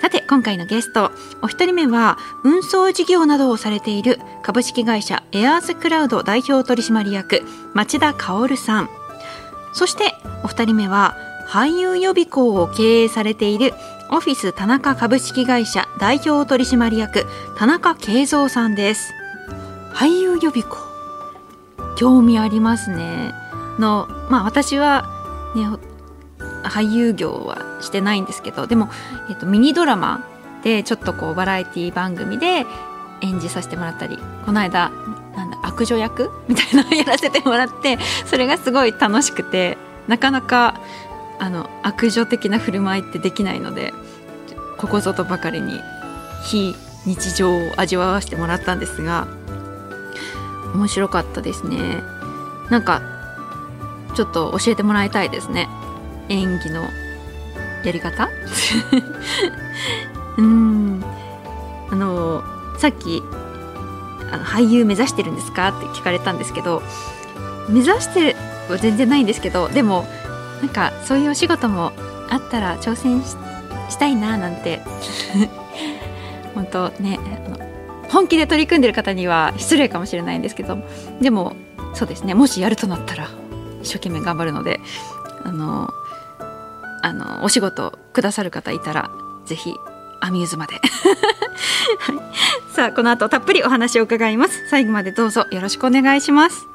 さて今回のゲストお一人目は運送事業などをされている株式会社エアースクラウド代表取締役町田薫さん。そしてお二人目は俳優予備校を経営されているオフィス田中株式会社代表取締役田中慶三さんです。俳優予備校。興味ありますね。のまあ私はね俳優業はしてないんですけどでも、えっと、ミニドラマでちょっとこうバラエティ番組で演じさせてもらったりこの間なんだ悪女役みたいなのをやらせてもらってそれがすごい楽しくてなかなかあの悪女的な振る舞いってできないのでここぞとばかりに非日常を味わわせてもらったんですが面白かったですね。なんかちょっと教えてもらいたいですね。演技のやり方？うん。あのさっきあの俳優目指してるんですか？って聞かれたんですけど目指しては全然ないんですけどでもなんかそういうお仕事もあったら挑戦したいななんて。本当ねあの本気で取り組んでる方には失礼かもしれないんですけどでもそうですね。もしやるとなったら一生懸命頑張るのであのあのお仕事くださる方いたらぜひアミューズまで、はい、さあこの後たっぷりお話を伺います。最後までどうぞよろしくお願いします。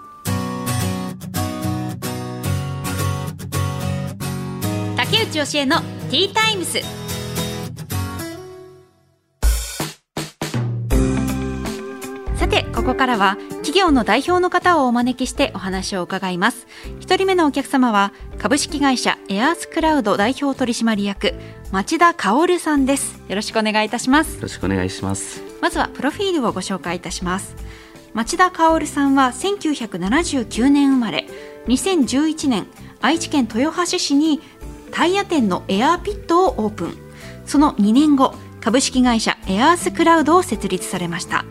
竹内義恵のティータイムスさてここからは企業の代表の方をお招きしてお話を伺います。一人目のお客様は株式会社エアースクラウド代表取締役町田薫さんです。よろしくお願いいたします。よろしくお願いします。まずはプロフィールをご紹介いたします。町田薫さんは1979年生まれ2011年愛知県豊橋市にタイヤ店のエアーピットをオープン。その2年後株式会社エアースクラウドを設立されました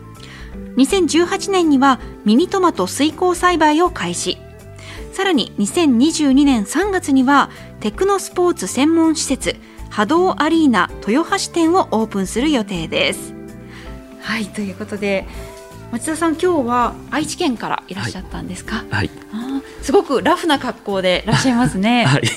2018年にはミニトマト水耕栽培を開始。さらに2022年3月にはテクノスポーツ専門施設波動アリーナ豊橋店をオープンする予定です。はいということで町田さん今日は愛知県からいらっしゃったんですか、はい、あすごくラフな格好でいらっしゃいますね、はい、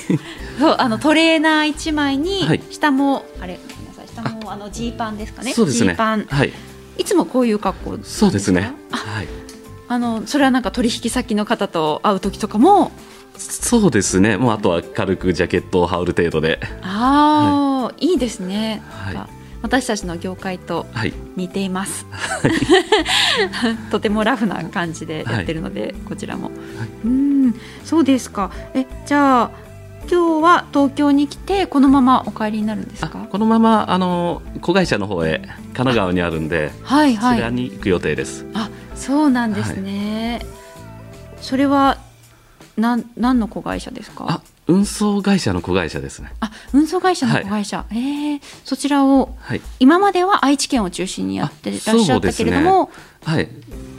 そうあのトレーナー一枚に、下もあれごめんなさい下もあのジーパンですかね？そうですね。パン、はい、いつもこういう格好そうですね。はい。あのそれはなんか取引先の方と会う時とかも？そうですね。もうあとは軽くジャケットを羽織る程度で。ああ、はい、いいですね、はい、私たちの業界と似ています、はい、とてもラフな感じでやってるので、こちらも、うんそうですか。えじゃあ今日は東京に来てこのままお帰りになるんですか？このままあの子会社の方へ神奈川にあるんではいはい。そちらに行く予定です。あそうなんですね、それはなん何の子会社ですか？あ運送会社の子会社ですね。あ運送会社の子会社、はい、え。ー、そちらを、はい、今までは愛知県を中心にやってらっしゃったけれども、ね、はい。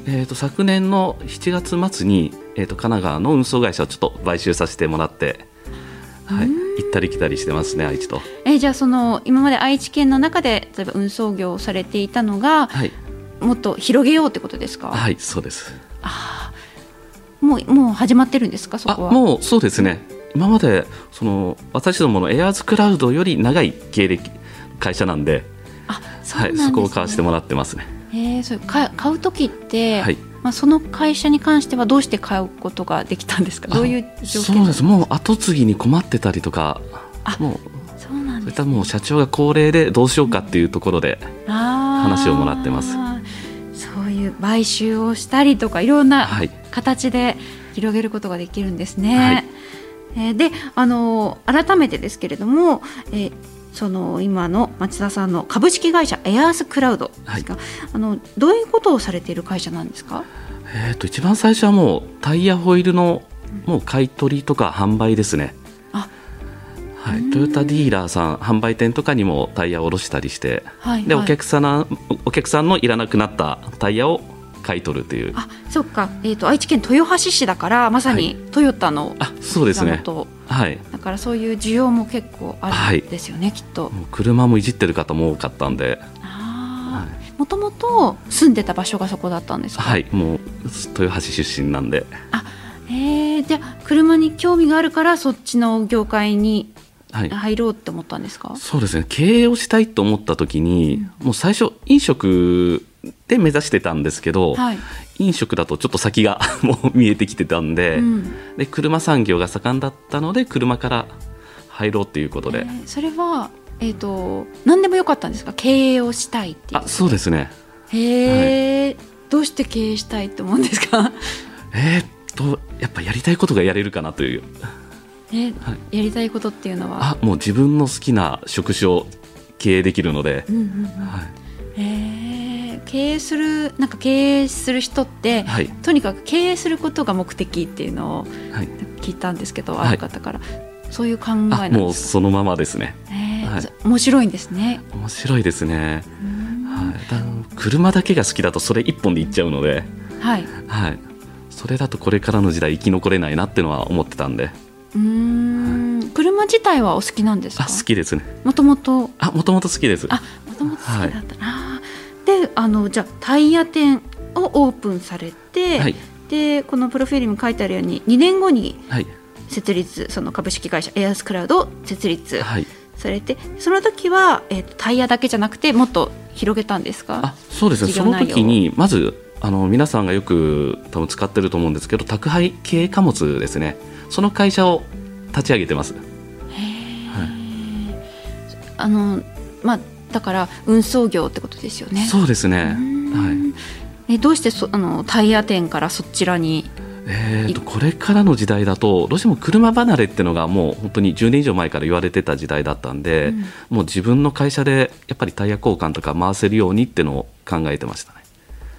えーと、昨年の7月末に、えーと、と神奈川の運送会社をちょっと買収させてもらって、はい、行ったり来たりしてますね愛知と。えー、じゃあその今まで愛知県の中で例えば運送業をされていたのが、はい、もっと広げようってことですか？はいそうです。あもうもう始まってるんですかそこは？もうそうですね。今までその私どものエアーズクラウドより長い経歴会社なんで。あはい、そこを買わせてもらってますね。えー、それ買買う時って、はい、まあ、その会社に関してはどうして買うことができたんですか？どういう条件そうです。もう後継ぎに困ってたりとかもうそうなんです、ね、もう社長が高齢でどうしようかっていうところで話をもらってます。そういう買収をしたりとかいろんな形で広げることができるんですね。はい。えー、であの改めてですけれども、えー、その今の町田さんの株式会社エアースクラウドですか、はい、あのどういうことをされている会社なんですか？えー、と一番最初はもうタイヤホイールのもう買い取りとか販売ですね。あ。はい、トヨタディーラーさん販売店とかにもタイヤを卸したりして、はいはい。でお客さんお客さんのいらなくなったタイヤを買い取るという。あそっか、えー、と愛知県豊橋市だからまさにトヨタのあそうですね。元はい。だからそういう需要も結構あるんですよね、きっと。もう車もいじってる方も多かったんで。あもともと住んでた場所がそこだったんですか、はい。もう豊橋出身なんで。えー、じゃあ車に興味があるからそっちの業界にはい入ろうって思ったんですか、そうですね。経営をしたいと思った時に、もう最初飲食で目指してたんですけど、はい、飲食だとちょっと先が もう見えてきてたんで,、うん。で車産業が盛んだったので車から入ろうっていうことで、えーそれは、えー、と何でもよかったんですか？経営をしたいっていう。あそうですね。へえ、どうして経営したいって思うんですか、えーっとやっぱやりたいことがやれるかなというえーはい。やりたいことっていうのは？あもう自分の好きな職種を経営できるので、うんうんうん。はい。へー経営するなんか経営する人って、はい。とにかく経営することが目的っていうのをはい、聞いたんですけど、はい。ある方から。そういう考えなあんですかもうそのままですね。へーはい。面白いんですね、面白いですね、うん。はい、だ車だけが好きだとそれ一本でいっちゃうので、はい、はい、それだとこれからの時代生き残れないなっていうのは思ってたんで自体はお好きなんですあか好きですね。もともと？あもともと好きです。あもともと好きだったな、であのじゃあタイヤ店をオープンされて、はい。でこのプロフィールに書いてあるように2年後にはい。設立その株式会社エアースクラウドを設立はい。されてその時は、えーとタイヤだけじゃなくてもっと広げたんですか？あそうですね。その時にまずあの皆さんがよく多分使ってると思うんですけど宅配系貨物ですね。その会社を立ち上げてますあのまあだから運送業ってことですよね。そうですね。うはい。んえどうしてそあのタイヤ店からそちらにえー、とこれからの時代だとどうしても車離れっていうのがもう本当に10年以上前から言われてた時代だったんで、うん。もう自分の会社でやっぱりタイヤ交換とか回せるようにっていうのを考えてましたね。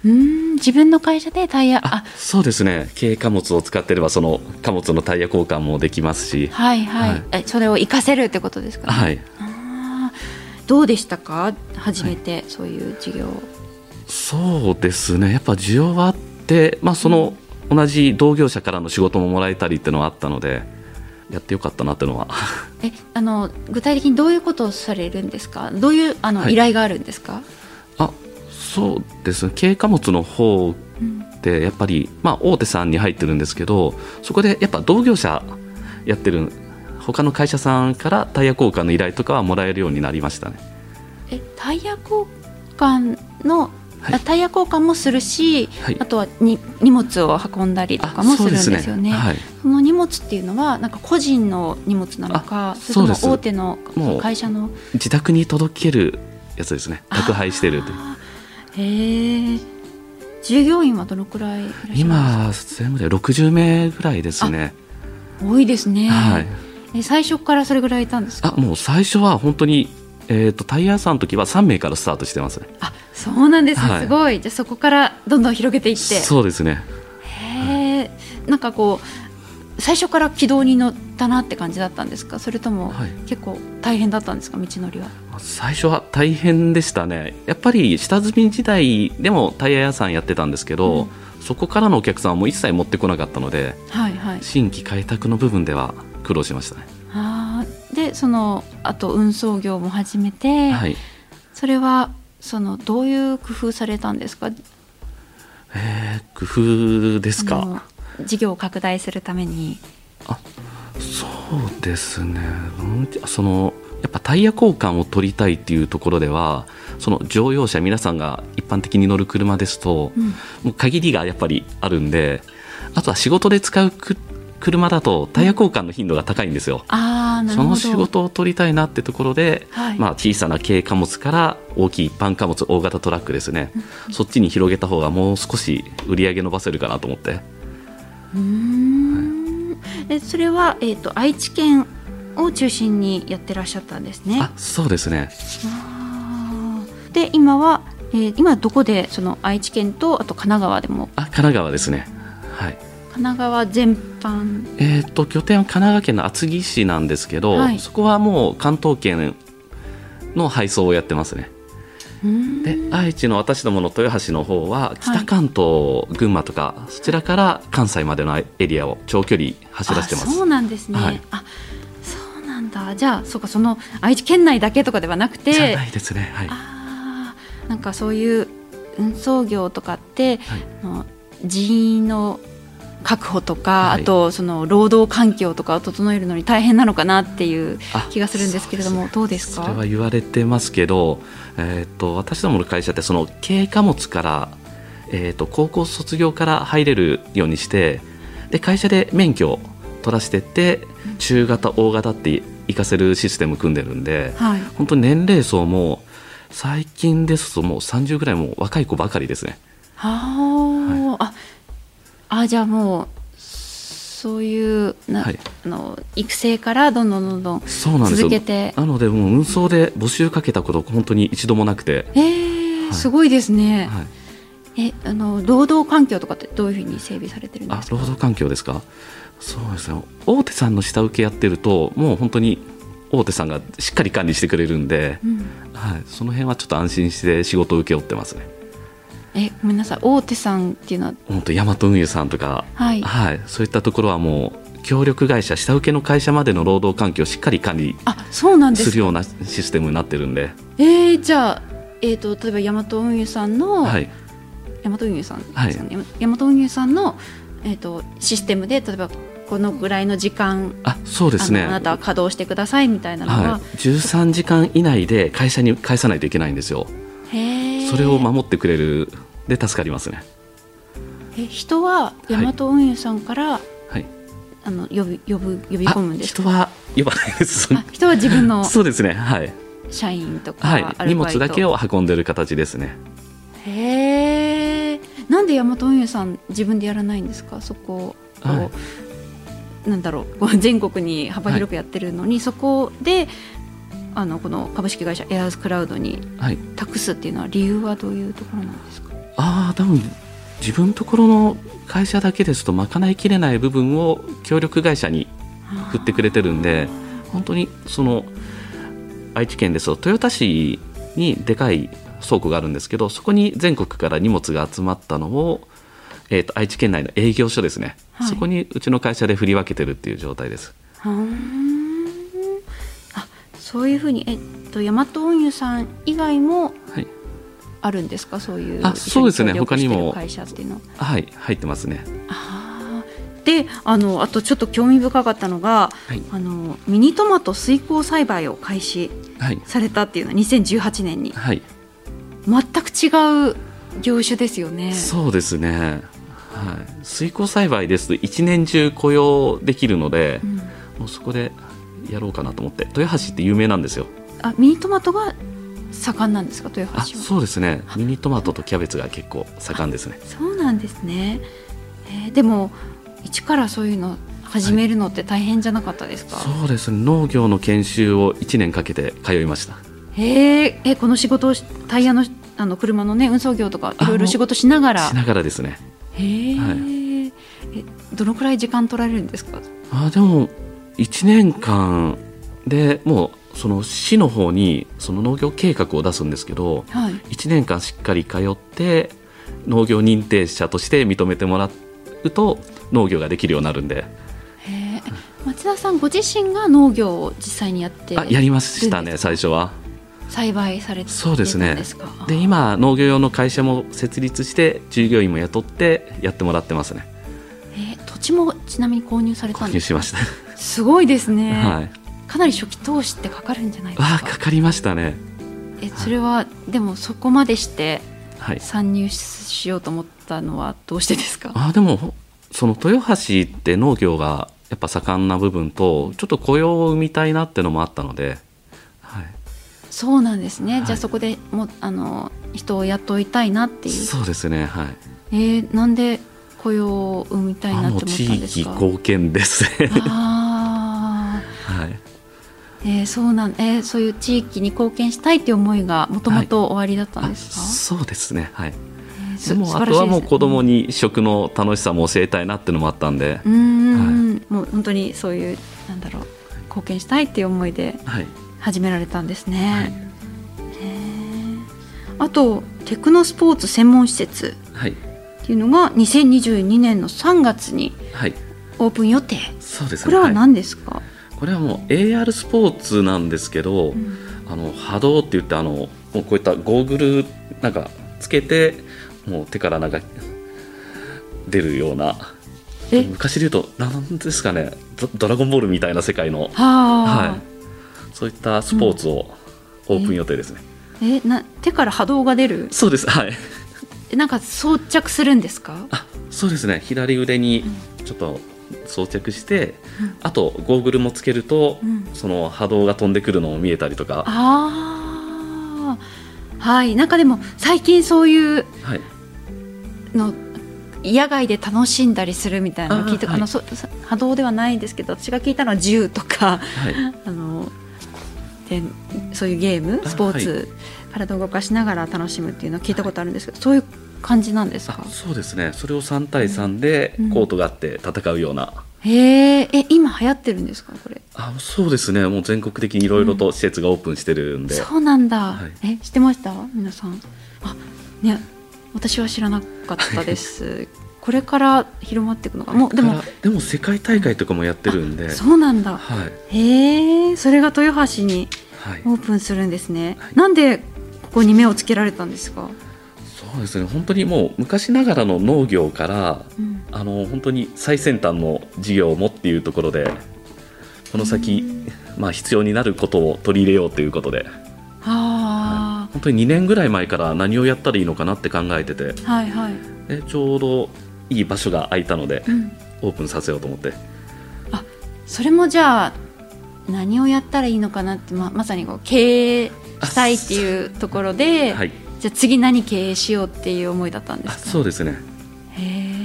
うん自分の会社でタイヤああ。そうですね。軽貨物を使ってればその貨物のタイヤ交換もできますし。はいはい、はい。えそれを活かせるってことですかね、はい。あーどうでしたか？初めてそういう授業、そうですね。やっぱ需要はあって、まあ、その同じ同業者からの仕事ももらえたりっていうのはあったのでやってよかったなっていうのは。えあの具体的にどういうことをされるんですか？どういうあの、はい。依頼があるんですか、あそうですね。軽貨物の方うん。ってやっぱり、まあ、大手さんに入ってるんですけどそこでやっぱ同業者やってる他の会社さんからタイヤ交換の依頼とかはもらえるようになりましたね。えタイヤ交換の、はい。あタイヤ交換もするし、はい。あとはに荷物を運んだりとかもするんですよね。そうはい、その荷物っていうのはなんか個人の荷物なのかあそれとも大手の会社の？自宅に届けるやつですね。宅配してるという。へえ従業員はどのくらい今全部で60名ぐらいですね。多いですね、はいえ最初からそれぐらいいたんですか？あもう最初は本当に、えー、とタイヤ屋さんの時は3名からスタートしてますね。あそうなんですね、はい。すごい。じゃあそこからどんどん広げていって。そうですね。へえなんかこう最初から軌道に乗ったなって感じだったんですか？それともはい。結構大変だったんですか？道のりは。最初は大変でしたね。やっぱり下積み時代でもタイヤ屋さんやってたんですけど、うん。そこからのお客さんはもう一切持ってこなかったのではいはい。新規開拓の部分では苦労しましたね、あー。でそのあと運送業も始めて、はい。それはそのどういう工夫されたんですか？えー工夫ですあかの事業を拡大するために。そうですね。うんそのやっぱタイヤ交換を取りたいっていうところではその乗用車皆さんが一般的に乗る車ですと、うん。もう限りがやっぱりあるんであとは仕事で使うく車だとタイヤ交換の頻度が高いんですよ。ああなるほど。その仕事を取りたいなってところで、はい。まあ、小さな軽貨物から大きい一般貨物大型トラックですね、そっちに広げた方がもう少し売り上げ伸ばせるかなと思って。うーん。えそれは、えー、と愛知県を中心にやってらっしゃったんですね。あそうですね。で今はえー今どこでその愛知県とあと神奈川でも？あ神奈川ですね。はい神奈川全般。えー、と拠点は神奈川県の厚木市なんですけど、はい。そこはもう関東圏の配送をやってますね。うん。で愛知の私どもの豊橋の方は北関東、群馬とかそちらから関西までのエリアを長距離走らせてます。あそうなんですね、はい。あそうなんだ。じゃあそうかその愛知県内だけとかではなくてじゃないですね。はい。あーなんかそういう運送業とかって、はい。人員の確保とか、はい。あとその労働環境とかを整えるのに大変なのかなっていうあ気がするんですけれども、どうですか？それは言われてますけど、えー、と私どもの会社ってその軽貨物から、えー、と高校卒業から入れるようにしてで会社で免許を取らせてって中型大型って行かせるシステム組んでるんではい。本当に年齢層も最近ですともう30ぐらいもう若い子ばかりですね。はあ、ああじゃあもうそういうな、はい。あの育成からどんどんどんどんそうなんですよ。続けて。なのでもう運送で募集かけたこと本当に一度もなくて、えーはい。すごいですね、はい、えあの労働環境とかってどういうふうに整備されてるんですか？あ労働環境ですか？そうですね。大手さんの下請けやってるともう本当に大手さんがしっかり管理してくれるんで、うん。はい、その辺はちょっと安心して仕事を請け負ってますねえごめんなさい。大手さんっていうのは？本当ヤマト運輸さんとか、はい。はい、そういったところはもう協力会社下請けの会社までの労働環境をしっかり管理あそうなんですか？するようなシステムになってるんで、えー、じゃあ、えー、と例えばヤマト運輸さんの、はい、ヤマト運輸さん？ですよね、ヤマト運輸さんの、えー、とシステムで例えばこのぐらいの時間あそうですね。あなたは稼働してくださいみたいなのは、はい、13時間以内で会社に返さないといけないんですよそれを守ってくれる。で助かりますね。え人はヤマト運輸さんから、はい。あの呼び呼ぶ呼び込むんです人は呼ばないです。あ人は自分の そうですね。はい、社員とか、はい、荷物だけを運んでる形ですね。へえなんでヤマト運輸さん自分でやらないんですか？そこを、はい。なんだろう全国に幅広くやってるのに、そこであのこの株式会社エアーズクラウドにはい。託すっていうのは理由はどういうところなんですか？ああ多分自分のところの会社だけですと賄いきれない部分を協力会社に振ってくれてるんで本当にその愛知県ですと豊田市にでかい倉庫があるんですけどそこに全国から荷物が集まったのを、えー、と愛知県内の営業所ですね、はい。そこにうちの会社で振り分けてるっていう状態ですそういうふうにえっとヤマト運輸さん以外もはい、あるんですか？そういうあそうですね。他にも。会社っていうの。ははい、入ってますね。あー。であのあとちょっと興味深かったのが、はい。あのミニトマト水耕栽培を開始はい。されたっていうのは2018年に。はい。全く違う業種ですよね。そうですね、はい、水耕栽培ですと一年中雇用できるので、うん。もうそこでやろうかなと思って。豊橋って有名なんですよ。あミニトマトが盛んなんですか豊あ橋は？そうですね。ミニトマトとキャベツが結構盛んですね。そうなんですね。えーでも一からそういうの始めるのって大変じゃなかったですか？そうですね。農業の研修を1年かけて通いました。へええこの仕事をしタイヤのあの車のね運送業とかいろいろ仕事しながら？しながらですね。へえ、はえどのくらい時間取られるんですか？あでも1年間でもうその市の方にその農業計画を出すんですけどはい。1年間しっかり通って農業認定者として認めてもらうと農業ができるようになるんで。へえ町田さんご自身が農業を実際にやってあやりましたね最初は。栽培されてそうですねですかで今農業用の会社も設立して従業員も雇ってやってもらってますね。え土地もちなみに購入された購んですか？入しましたすごいですね、はい。かなり初期投資ってかかるんじゃないですか？かかりましたね。えそれはでもそこまでしてはい。参入しようと思ったのはどうしてですか？あでもその豊橋って農業がやっぱ盛んな部分とちょっと雇用を生みたいなってのもあったので、はい、そうなんですね、はい。じゃあそこでもあの人を雇いたいなっていう。そうですねはい。えーなんで雇用を生みたいなって思ったあもう地域んですか貢献ですね。あはいえー、そうなん、えー、そういう地域に貢献したいっていう思いがもともとおありだったんですか、はい、そうですね。はい、えー、でもあとはもう子供に食の楽しさも教えたいなっていうのもあったんで。うん、はい、もう本当にそういうなんだろう貢献したいっていう思いで始められたんですね、はい、あとテクノスポーツ専門施設っていうのが2022年の3月にオープン予定、そうです、ね、これは何ですか、これはもう AR スポーツなんですけど、うん、あの波動って言ってあのもうこういったゴーグルなんかつけてもう手からなんか出るような昔で言うと何ですかねドラゴンボールみたいな世界の、はい、そういったスポーツをオープン予定ですね。うん、え？な手から波動が出る？そうです。はい。なんか装着するんですか？あそうですね。左腕にちょっと装着して、うん、あとゴーグルもつけると、うん、その波動が飛んでくるのも見えたりとか。ああはい。なんかでも最近そういうの、はい、野外で楽しんだりするみたいなのを聞いてあ、はい、のそ波動ではないんですけど私が聞いたのは銃とか、はい、あのでそういうゲームスポーツ、体を動かしながら楽しむっていうのを聞いたことあるんですけど、そういう感じなんですか？そうですね。それを3対3でコートがあって戦うような、うん、へえ今流行ってるんですか？これ。あそうですね。もう全国的にいろいろと施設がオープンしてるんで、うん、そうなんだ、はい、え知ってました？皆さん。あね私は知らなかったです。これから広まっていくのか。もうでも。でも世界大会とかもやってるんで。そうなんだ、はい、へえそれが豊橋にオープンするんですね、はい、なんでここに目をつけられたんですか？そうですね。本当にもう昔ながらの農業から、うん、あの本当に最先端の事業もっていうところでこの先、まあ、必要になることを取り入れようということで。はい、本当に2年ぐらい前から何をやったらいいのかなって考えてて、はいはい、でちょうどいい場所が空いたので、うん、オープンさせようと思って。あそれもじゃあ何をやったらいいのかなってままさにこう経営したいっていうところで、はい、じゃあ次何経営しようっていう思いだったんですか？そうですね。へえ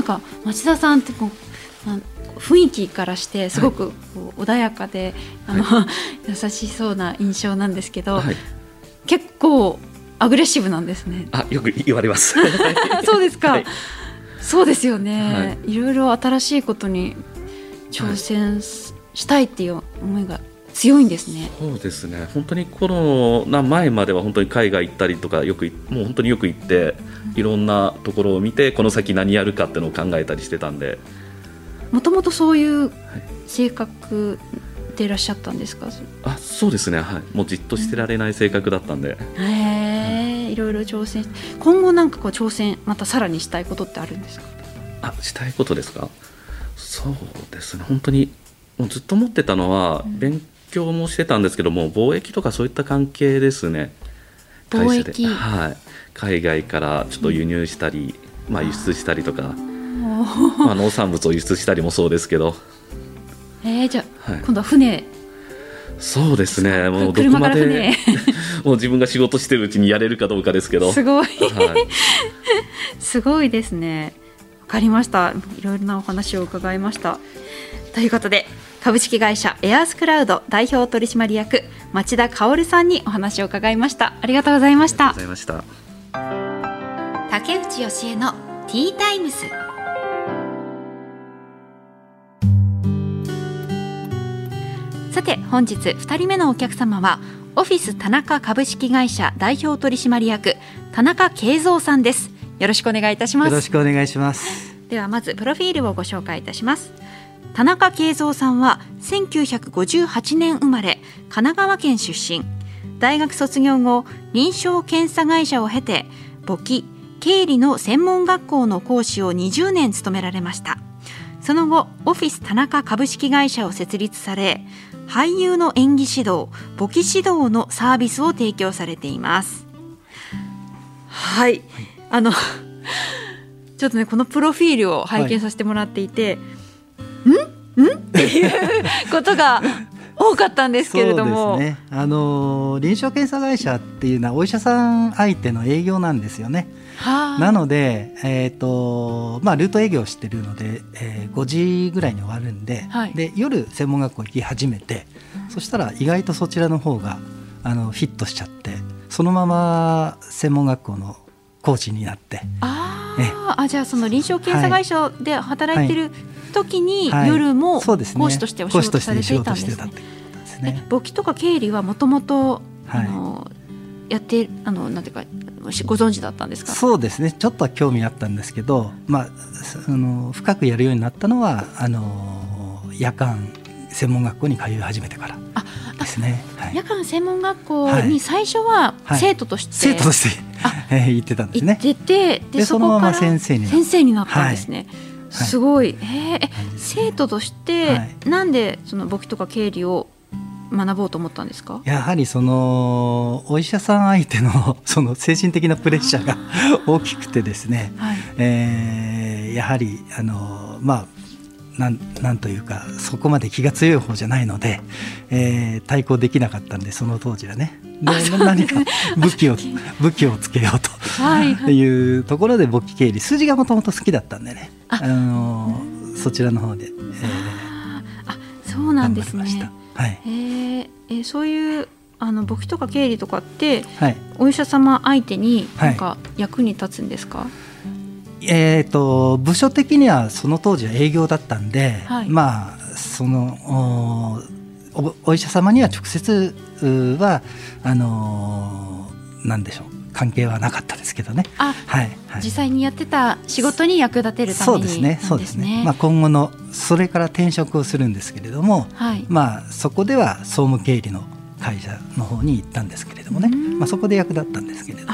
んか町田さんってこう雰囲気からしてすごくこう穏やかで、はい、あの、はい、優しそうな印象なんですけど、はい、結構アグレッシブなんですね。あよく言われます。そうですか、そうですよね、い、ろいろ新しいことに挑戦したいっていう思いが強いんですね。そうですね。本当にコロナ前までは本当に海外行ったりとかよくもう本当によく行っていろんなところを見てこの先何やるかっていうのを考えたりしてたんで。もともとそういう性格でいらっしゃったんですか？はい、あ、そうですね。はい。もうじっとしてられない性格だったんで。へえ、いろいろ挑戦。今後なんかこう挑戦またさらにしたいことってあるんですか？あ、したいことですか？そうですね。本当にもうずっと思ってたのは、うん、勉強もしてたんですけども貿易とかそういった関係ですね。貿易。はい。海外からちょっと輸入したり、うん、まあ輸出したりとか。まあ農産物を輸出したりもそうですけど。えー、じゃあ、はい、今度は船。そうですね。もうどこまで もう自分が仕事してるうちにやれるかどうかですけど。すごい、はい、すごいですね。わかりました。いろいろなお話を伺いました。ということで株式会社エアースクラウド代表取締役町田薫さんにお話を伺いました。ありがとうございました。竹内義恵のティータイムス。さて本日2人目のお客様はオフィス田中株式会社代表取締役田中慶三さんです。よろしくお願いいたします。よろしくお願いします。ではまずプロフィールをご紹介いたします田中慶三さんは1958年生まれ神奈川県出身。大学卒業後臨床検査会社を経て簿記経理の専門学校の講師を20年務められました。その後オフィス田中株式会社を設立され俳優の演技指導簿記指導のサービスを提供されています。はい、あのちょっとねこのプロフィールを拝見させてもらっていて、はいん？ん？っていうことが多かったんですけれども、ね、あの臨床検査会社っていうのはお医者さん相手の営業なんですよね。はあ、なので、えーとまあ、ルート営業してるので、えー、5時ぐらいに終わるんではい、で夜専門学校行き始めてそしたら意外とそちらの方があのフィットしちゃってそのまま専門学校のコーチになって。ああじゃあその臨床検査会社で働いてる時に、夜も講師としてお仕事されていたんですね。簿記とか経理はもともとやってあのなんていうかご存知だったんですか？そうですね。ちょっとは興味あったんですけど、まあ、あの深くやるようになったのはあの夜間専門学校に通い始めてからですね、はい、夜間専門学校に最初は生徒として、はい、生徒として えー、行ってたんですね。行っててでそのまま先生に先生になったんですね。はい、すごい、えー、生徒として、はい、なんでその簿記とか経理を学ぼうと思ったんですか？やはりそのお医者さん相手の その精神的なプレッシャーが大きくてですね、はい、えー、やはりあのまあなんなんというかそこまで気が強い方じゃないので、えー、対抗できなかったんでその当時はね。で何か武器を武器をつけようと。はいはい、いうところで簿記経理。数字がもともと好きだったんでね。あ。のそちらの方で、えー、あそうなんですね。はい、えー、えー、そういうあの簿記とか経理とかって、はい、お医者様相手になんか役に立つんですか、はいえーと、部署的にはその当時は営業だったんで、はい、まあそのおお医者様には直接はあのー、なんでしょう関係はなかったですけどね。はい、はい、実際にやってた仕事に役立てるために、そうですね。そうですね。まあ今後のそれから転職をするんですけれども、はい、まあそこでは総務経理の会社の方に行ったんですけれどもね。まあそこで役立ったんですけれども。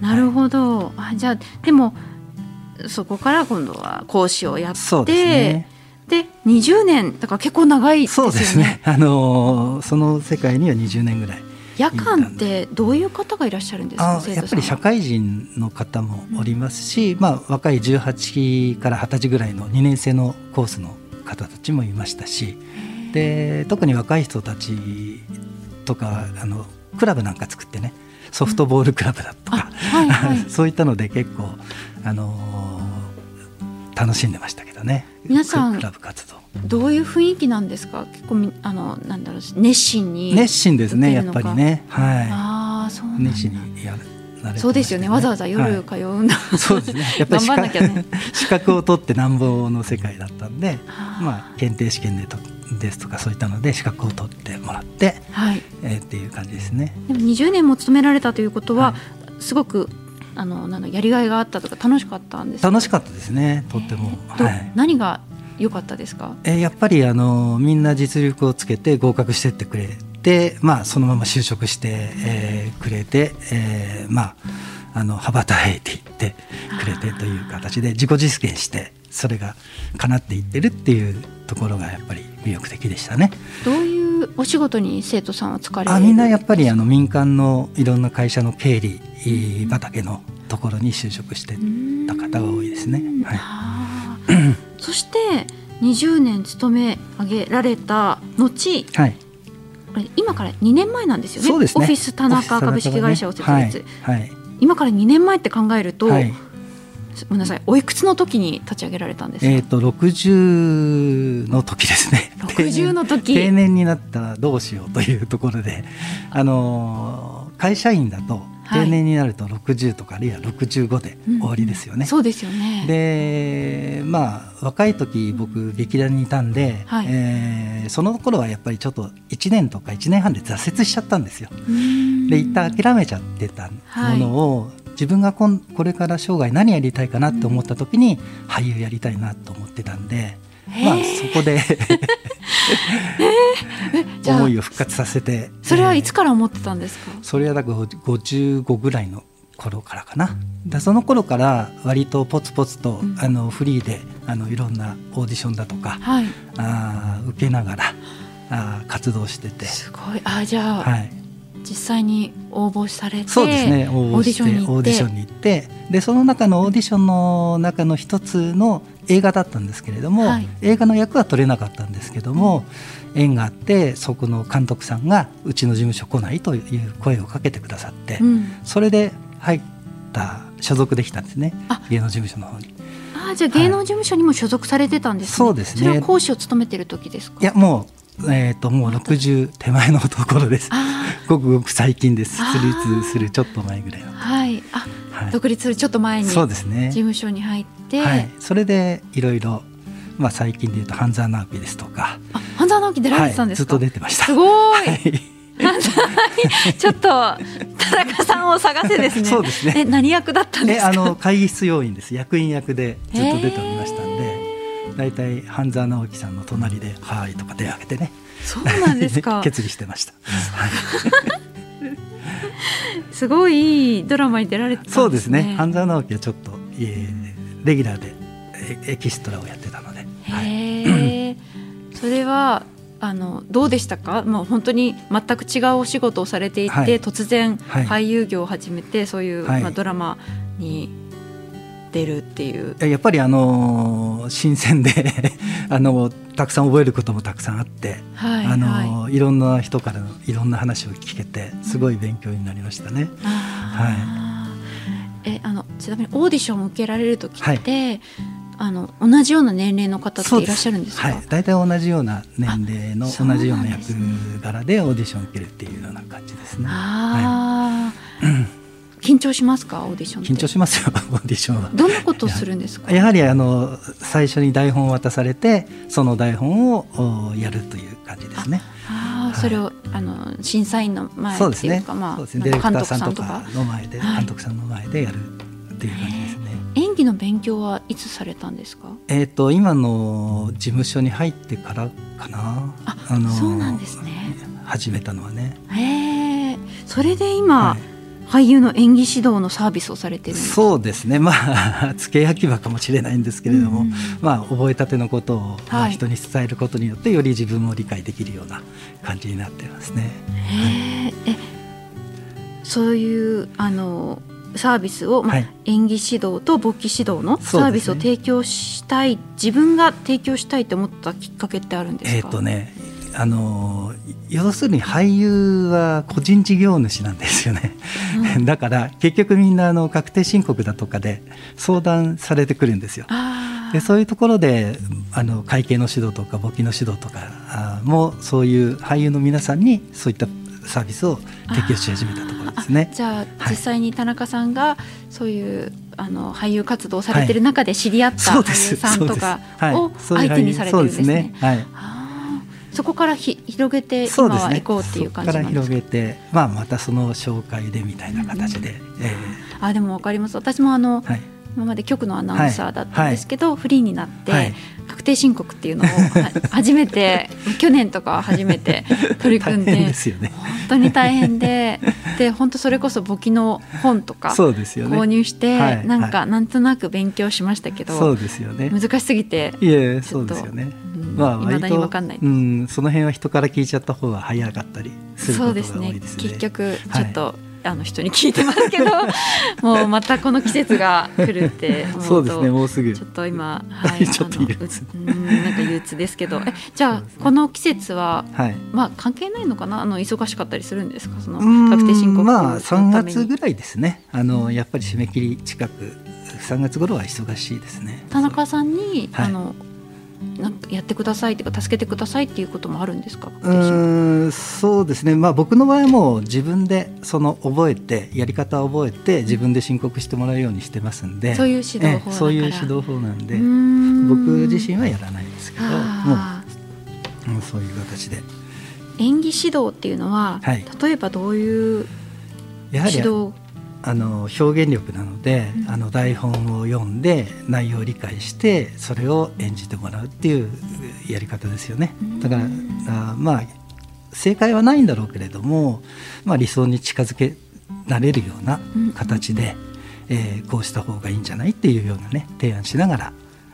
なるほど。はい、あじゃあでもそこから今度は講師をやって。ね、で20年だから結構長いですよね。そうですね。あのその世界には20年ぐらい。夜間ってどういう方がいらっしゃるんですか？やっぱり社会人の方もおりますし、うん、まあ、若い18から20歳ぐらいの2年生のコースの方たちもいましたしで特に若い人たちとかあのクラブなんか作ってねソフトボールクラブだとか、はいはい、そういったので結構、あのー、楽しんでましたけどね。皆さんクラブ活動。どういう雰囲気なんですか？結構あのなんだろう熱心に熱心ですねやっぱりね。はい。あそう熱心にやるそうですよね。わざわざ夜通うんだ、はい、そうですね。やっぱり資格,、ね、資格を取ってなんぼの世界だったんでまあ検定試験でとですとかそういったので資格を取ってもらって、はい。えー、っていう感じですね。でも20年も勤められたということは、はい、すごくあのなんやりがいがあったとか楽しかったんです楽しかったですねとっても、はい、何が良かったですか、えー、やっぱりあのみんな実力をつけて合格してってくれて、まあ、そのまま就職して、えー、くれて、えー、まああの羽ばたいていってくれてという形で自己実現してそれが叶っていってるっていうところがやっぱり魅力的でしたね。どういうお仕事に生徒さんは疲れあみんなやっぱりあの民間のいろんな会社の経理畑のところに就職してた方が多いですね。はい、そして20年勤め上げられた後、はい、今から2年前なんですよね、ね、オフィス田中株式会社を設立、ねはい、はい、今から2年前って考えると、はい。ごめんなさいおいくつの時に立ち上げられたんですか？えっ、ー、と60の時ですね。60の時。定年になったらどうしようというところであの会社員だと定年になると60とかあるいは65で終わりですよね。うん、そうですよね。でまあ若い時僕劇団にいたんで、はい、えー、その頃はやっぱりちょっと1年とか1年半で挫折しちゃったんですよ。で一旦諦めちゃってたものを、はい自分がこんこれから生涯何やりたいかなって思った時に俳優やりたいなと思ってたんで、まあそこで 思いを復活させて。それはいつから思ってたんですか、それはだから55ぐらいの頃からかな。でその頃から割とポツポツと、うん、あのフリーであのいろんなオーディションだとか、はい、あ受けながらあ活動してて。すごい。あじゃあ、はい、実際に応募されてそうですね。応募して。オーディションに行って。でその中のオーディションの中の一つの映画だったんですけれども、はい、映画の役は取れなかったんですけども、うん、縁があってそこの監督さんがうちの事務所来ないという声をかけてくださって、うん、それで入った所属できたんですね芸能事務所の方に。あじゃあ芸能事務所にも所属されてたんです、ねはい、そうですね。講師を務めてる時ですか？いやもうえっ、ー、ともう六十手前のところです。ごくごく最近です。設立するちょっと前ぐらいの。はい。あ、はい、独立するちょっと前にそうですね。事務所に入って、はい、それでいろいろまあ最近で言うと半沢直樹ですとか。あ、半沢直樹出られてたんですか？はい、ずっと出てました。すごい。はいちょっと田中さんを探せですね。そうですね。え何役だったんですあの会議室要員です。役員役でずっと出ておりましたんで、だいたい半沢直樹さんの隣ではいとか手を挙げてね。そうなんですか。決議してました。はい。すごいいいドラマに出られて、ね、そうですね。半沢直樹はちょっと、えー、レギュラーでエキストラをやってたので。はい、それはあのどうでしたか、もう本当に全く違うお仕事をされていて、はい、突然俳優業を始めて、はい、そういう、まあ、ドラマに出るっていう。やっぱりあの新鮮で あのたくさん覚えることもたくさんあって、はい、あの、はい、いろんな人からのいろんな話を聞けてすごい勉強になりましたね。はい、えあのちなみにオーディションを受けられる時って、あの同じような年齢の方っていらっしゃるんですか？はい、大体同じような年齢の同じような役柄でオーディションを受けるっていうような感じですね。ああ、はい、緊張しますか？オーディション緊張しますよ オーディションは。どんなことをするんですか？やはりあの最初に台本を渡されてその台本をやるという感じですね。ああ、それをあの審査員の前っていうか、まあ、そうですね。ディレクターさんとかの前で、監督さんの前でやるっていう感じですね。演技の勉強はいつされたんですか？えっ、と今の事務所に入ってからかな。あ、あのそうなんですね。始めたのはね。へえ。それで今、はい、俳優の演技指導のサービスをされてるそうですね。まあ 付け焼き場かもしれないんですけれども、うん、まあ覚えたてのことを、まあ、人に伝えることによってより自分も理解できるような感じになってますね。はい、そういうあのサービスを、まあ、はい、演技指導と簿記指導のサービスを提供したい、ね、自分が提供したいと思ったきっかけってあるんですか、えーとね、あの要するに俳優は個人事業主なんですよね、うん、だから結局みんなあの確定申告だとかで相談されてくるんですよ。でそういうところであの会計の指導とか簿記の指導とかもそういう俳優の皆さんにそういったサービスを提供し始めたところですね。じゃあ、実際に田中さんがそういうあの俳優活動をされてる中で知り合った俳優さんとかを相手にされてるんですね。はい、そこからひ広げて今は行こうっていう感じなんですか？から広げて、まあまたその紹介でみたいな形で。うん、えー、あでもわかります。私もあの、はい、今まで局のアナウンサーだったんですけど、はい、フリーになって、はい、確定申告っていうのを 初めて去年とか初めて取り組んでね、本当に大変でで本当それこそ簿記の本とか購入して、ね、なんかなんとなく勉強しましたけどそうですよね。難しすぎていえそうですよね。まあ、未だに分かんない、うん、その辺は人から聞いちゃった方が早かったりすることが多いですね。すね。結局ちょっと、はいあの人に聞いてますけど もうまたこの季節が来るってそうですねもうすぐ。ちょっと今はいちょっと憂鬱なんか憂鬱ですけど。えじゃあ、この季節は、はい、まあ関係ないのかな？あの忙しかったりするんですか？その確定申告まあ3月ぐらいですね。あのやっぱり締め切り近く3月頃は忙しいですね。田中さんに、はい、あのなんかやってくださいとか助けてくださいっていうこともあるんですか？うんそうですね、まあ、僕の場合はもう自分でその覚えてやり方を覚えて自分で申告してもらうようにしてますんで。そういう指導法そういう指導法なんで僕自身はやらないんですけどもうそういう形で。演技指導っていうのは、はい、例えばどういう指導あの表現力なので、うん、あの台本を読んで内容を理解してそれを演じてもらうっていうやり方ですよね。だから、あまあ正解はないんだろうけれども、まあ、理想に近づけられるような形で、うん、えー、こうした方がいいんじゃないっていうようなね提案しながら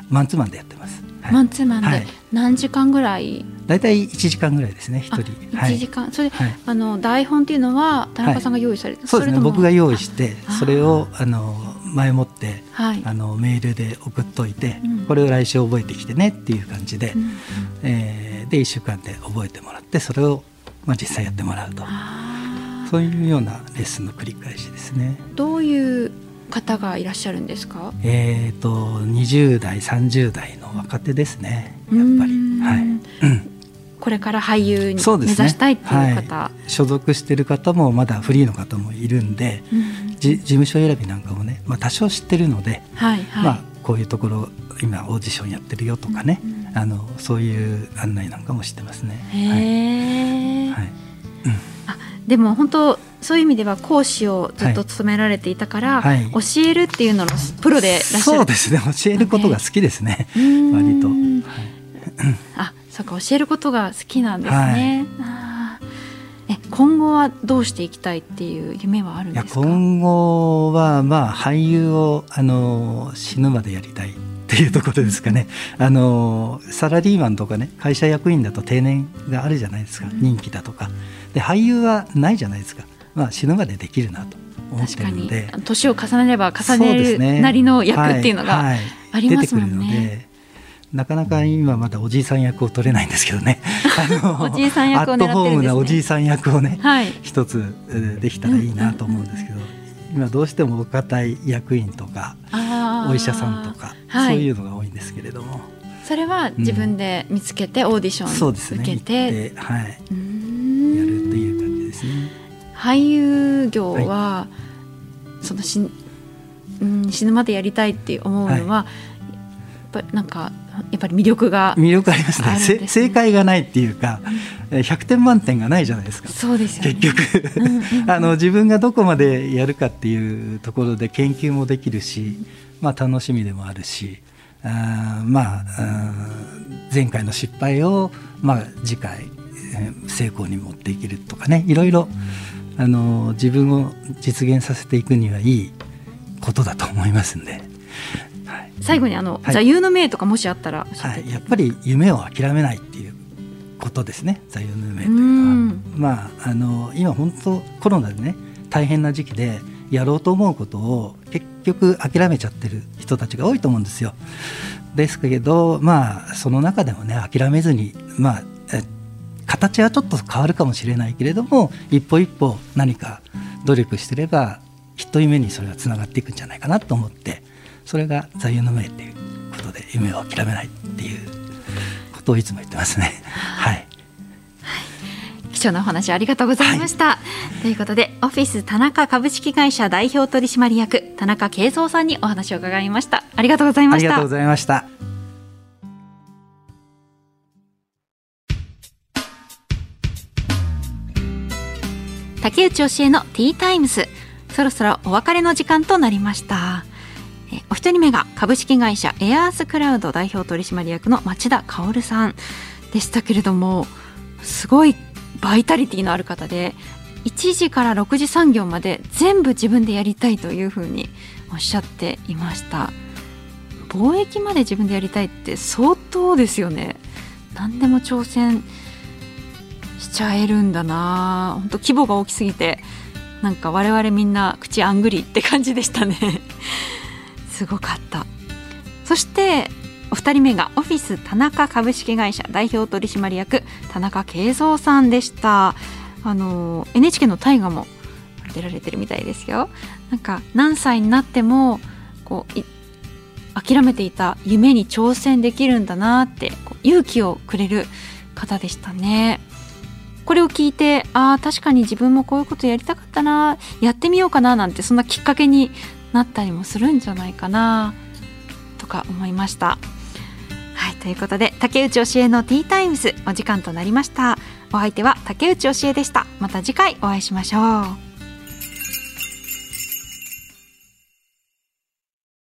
マンツーマンでやってます。はい、マンツーマンで何時間ぐらい、大体一時間ぐらいですね一人。一時間、はい、それ、はい、あの台本っていうのは田中さんが用意されて、そうですね。僕が用意してそれをあの前もって、はい、あのメールで送っといて、うん、これを来週覚えてきてねっていう感じで、うん、えー、で1週間で覚えてもらってそれを、まあ、実際やってもらうと。そういうようなレッスンの繰り返しですね。どういう方がいらっしゃるんですか？えっ、ー、と20代30代の若手ですね。やっぱり。はい、うん。これから俳優に目指したいっていう方、ねはい、所属してる方もまだフリーの方もいるんで、うん、事務所選びなんかもね、まあ、多少知ってるので、はいはい、まあ、こういうところ今オーディションやってるよとかね、うん、あのそういう案内なんかも知ってますね。へはい。はい。うん、あでも本当そういう意味では講師をずっと務められていたから、はい、教えるっていうののプロでいらっしゃる。そうですね。教えることが好きですね。割と。はい、あそうか教えることが好きなんですね。はい、え今後はどうしていきたいっていう夢はあるんですか？今後はまあ俳優をあの死ぬまでやりたいっていうところですかね。あのサラリーマンとかね会社役員だと定年があるじゃないですか、任期だとか。で俳優はないじゃないですか、まあ、死ぬまでできるなと思ってるので。年を重ねれば重ねるなりの役っていうのがありますもんね。なかなか今まだおじいさん役を取れないんですけどね。おじいさん役を、ね、アットホームなおじいさん役をね、はい、一つできたらいいなと思うんですけど、今どうしてもお堅い役員とかお医者さんとか、はい、そういうのが多いんですけれども。それは自分で見つけてオーディション受けて、うんね、はい、俳優業は、はい、そのし、うん、死ぬまでやりたいって思うのは、はい、やっぱなんかやっぱり魅力が魅力ありますね、ね、正解がないっていうか100点満点がないじゃないですか。そうです、ね、結局。あの自分がどこまでやるかっていうところで研究もできるし、まあ、楽しみでもあるしあまあ前回の失敗を、まあ、次回成功に持っていけるとかねいろいろあの自分を実現させていくにはいいことだと思いますんで。最後にあの、はい、座右の銘とかもしあったらはい、やっぱり夢を諦めないっていうことですね座右の銘というのは。まああの今本当コロナでね大変な時期でやろうと思うことを結局諦めちゃってる人たちが多いと思うんですよ。ですけどまあその中でもね諦めずにまあ形はちょっと変わるかもしれないけれども一歩一歩何か努力してればきっと夢にそれがつながっていくんじゃないかなと思ってそれが座右の銘っていうことで夢を諦めないっていうことをいつも言ってますね。はい。貴重なお話ありがとうございました。はい、ということで、オフィス田中株式会社代表取締役田中慶三さんにお話を伺いました。ありがとうございました。ありがとうございました。竹内教えのティータイムス。そろそろお別れの時間となりました。お一人目が株式会社エアースクラウド代表取締役の町田薫さんでしたけれどもすごいバイタリティのある方で1時から6時産業まで全部自分でやりたいというふうにおっしゃっていました貿易まで自分でやりたいって相当ですよね何でも挑戦しちゃえるんだな。本当規模が大きすぎてなんか我々みんな口あんぐりって感じでしたね。すごかった。そしてお二人目がオフィス田中株式会社代表取締役田中慶三さんでした。あの NHK の大河も出られてるみたいですよ。なんか何歳になってもこう諦めていた夢に挑戦できるんだなってこう勇気をくれる方でしたね。これを聞いてああ確かに自分もこういうことやりたかったなやってみようかななんてそんなきっかけになったりもするんじゃないかなとか思いました。はいということで竹内教えのティータイムスお時間となりました。お相手は竹内教えでした。また次回お会いしましょう。